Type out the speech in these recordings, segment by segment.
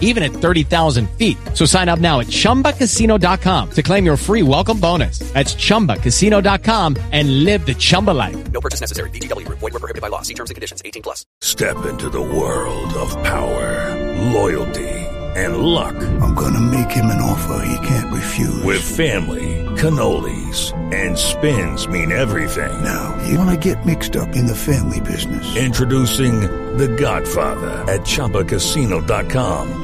even at 30,000 feet. So sign up now at chumbacasino.com to claim your free welcome bonus. That's chumbacasino.com and live the Chumba life. No purchase necessary. VGW Group. Void were prohibited by law. See terms and conditions. 18 plus. Step into the world of power, loyalty, and luck. I'm gonna make him an offer he can't refuse. With family, cannolis, and spins mean everything. Now, you wanna get mixed up in the family business. Introducing The Godfather at ChumbaCasino.com.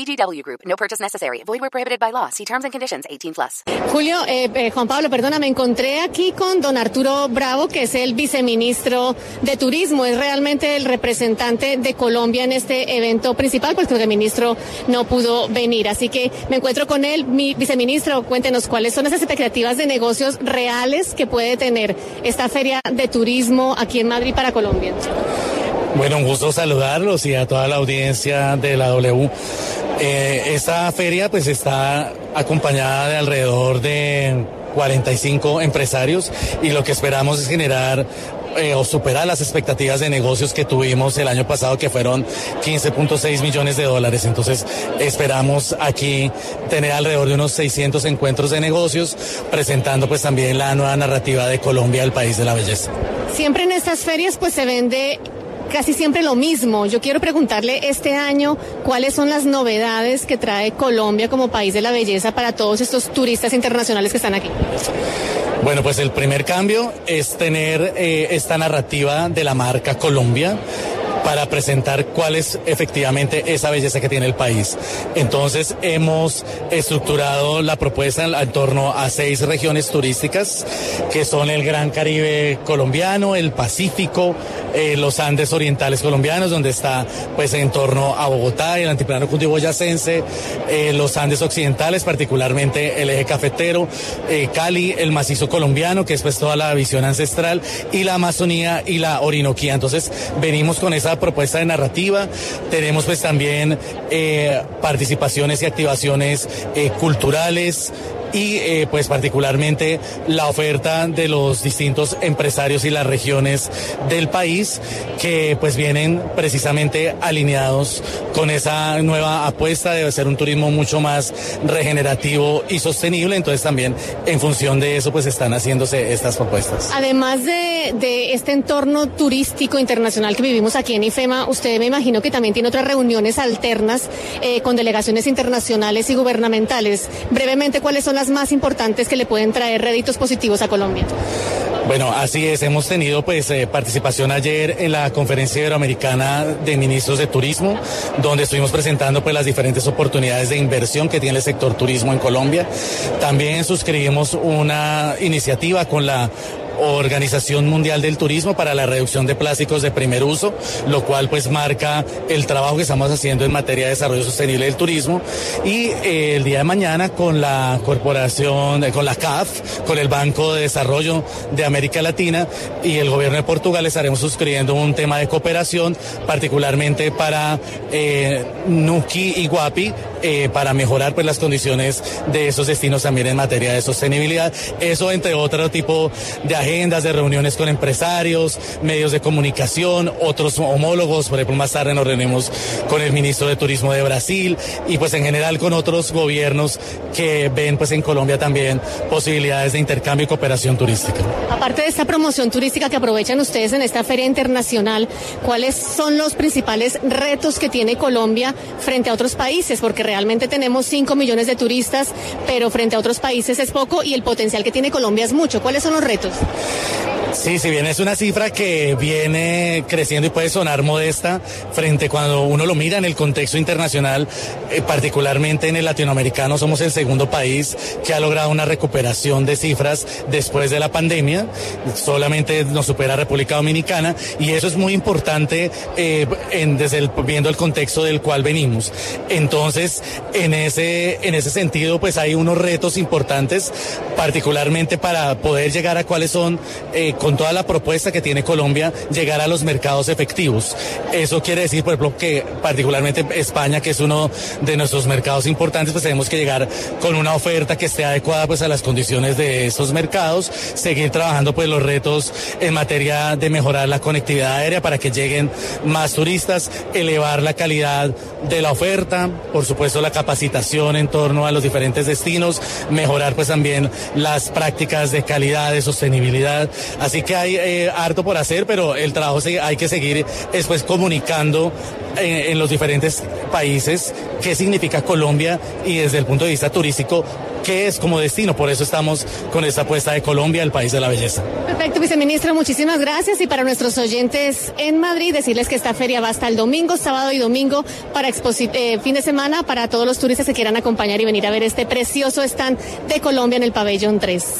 VGW Group. No purchase necessary. Void were prohibited by law. See terms and conditions. 18 plus. Julio, eh, eh, Juan Pablo, perdona, me encontré aquí con don Arturo Bravo, que es el viceministro de Turismo, es realmente el representante de Colombia en este evento principal, porque el ministro no pudo venir. Así que me encuentro con él. Mi viceministro, cuéntenos cuáles son esas expectativas de negocios reales que puede tener esta feria de turismo aquí en Madrid para Colombia. Bueno, un gusto saludarlos y a toda la audiencia de la W. Eh, esta feria pues está acompañada de alrededor de 45 empresarios y lo que esperamos es generar eh, o superar las expectativas de negocios que tuvimos el año pasado, que fueron 15.6 millones de dólares. Entonces, esperamos aquí tener alrededor de unos 600 encuentros de negocios, presentando pues también la nueva narrativa de Colombia, el país de la belleza. Siempre en estas ferias pues se vende casi siempre lo mismo. Yo quiero preguntarle este año cuáles son las novedades que trae Colombia como país de la belleza para todos estos turistas internacionales que están aquí. Bueno, pues el primer cambio es tener eh, esta narrativa de la marca Colombia para presentar cuál es efectivamente esa belleza que tiene el país. Entonces hemos estructurado la propuesta en, torno a seis regiones turísticas que son el Gran Caribe colombiano, el Pacífico, eh, los Andes orientales colombianos, donde está pues en torno a Bogotá el altiplano cundiboyacense, eh, los Andes occidentales, particularmente el eje cafetero, eh, Cali, el macizo colombiano, que es pues toda la visión ancestral, y la Amazonía y la Orinoquía. Entonces venimos con esa propuesta de narrativa. Tenemos pues también eh, participaciones y activaciones eh, culturales y eh, pues particularmente la oferta de los distintos empresarios y las regiones del país que pues vienen precisamente alineados con esa nueva apuesta de ser un turismo mucho más regenerativo y sostenible entonces también en función de eso pues están haciéndose estas propuestas. Además de, de este entorno turístico internacional que vivimos aquí en IFEMA, usted me imagino que también tiene otras reuniones alternas eh, con delegaciones internacionales y gubernamentales. Brevemente, ¿cuáles son las más importantes que le pueden traer réditos positivos a Colombia? Bueno, así es. Hemos tenido pues eh, participación ayer en la conferencia iberoamericana de ministros de turismo, donde estuvimos presentando pues las diferentes oportunidades de inversión que tiene el sector turismo en Colombia. También suscribimos una iniciativa con la Organización Mundial del Turismo para la reducción de plásticos de primer uso, lo cual pues marca el trabajo que estamos haciendo en materia de desarrollo sostenible del turismo. Y eh, el día de mañana con la corporación, eh, con la CAF, con el Banco de Desarrollo de América Latina y el gobierno de Portugal estaremos suscribiendo un tema de cooperación, particularmente para eh, Nuki y Guapi, para mejorar pues las condiciones de esos destinos también en materia de sostenibilidad. Eso entre otro tipo de agendas de reuniones con empresarios, medios de comunicación, otros homólogos, por ejemplo, más tarde nos reunimos con el ministro de Turismo de Brasil y pues en general con otros gobiernos que ven pues en Colombia también posibilidades de intercambio y cooperación turística. Aparte de esta promoción turística que aprovechan ustedes en esta feria internacional, ¿cuáles son los principales retos que tiene Colombia frente a otros países? Porque realmente tenemos 5 millones de turistas, pero frente a otros países es poco y el potencial que tiene Colombia es mucho. ¿Cuáles son los retos? Sí, si bien es una cifra que viene creciendo y puede sonar modesta frente cuando uno lo mira en el contexto internacional, eh, particularmente en el latinoamericano, somos el segundo país que ha logrado una recuperación de cifras después de la pandemia. Solamente nos supera República Dominicana y eso es muy importante eh, en, desde el, viendo el contexto del cual venimos. Entonces, en ese, en ese sentido, pues hay unos retos importantes, particularmente para poder llegar a cuáles son eh, con toda la propuesta que tiene Colombia, llegar a los mercados efectivos. Eso quiere decir, por ejemplo, que particularmente España, que es uno de nuestros mercados importantes, pues tenemos que llegar con una oferta que esté adecuada pues a las condiciones de esos mercados, seguir trabajando pues los retos en materia de mejorar la conectividad aérea para que lleguen más turistas, elevar la calidad de la oferta, por supuesto la capacitación en torno a los diferentes destinos, mejorar pues también las prácticas de calidad, de sostenibilidad. Así que hay eh, harto por hacer, pero el trabajo se, hay que seguir después comunicando en, en los diferentes países qué significa Colombia y desde el punto de vista turístico qué es como destino. Por eso estamos con esta apuesta de Colombia, el país de la belleza. Perfecto, viceministro, muchísimas gracias. Y para nuestros oyentes en Madrid, decirles que esta feria va hasta el domingo, sábado y domingo para eh, fin de semana para todos los turistas que quieran acompañar y venir a ver este precioso stand de Colombia en el pabellón 3.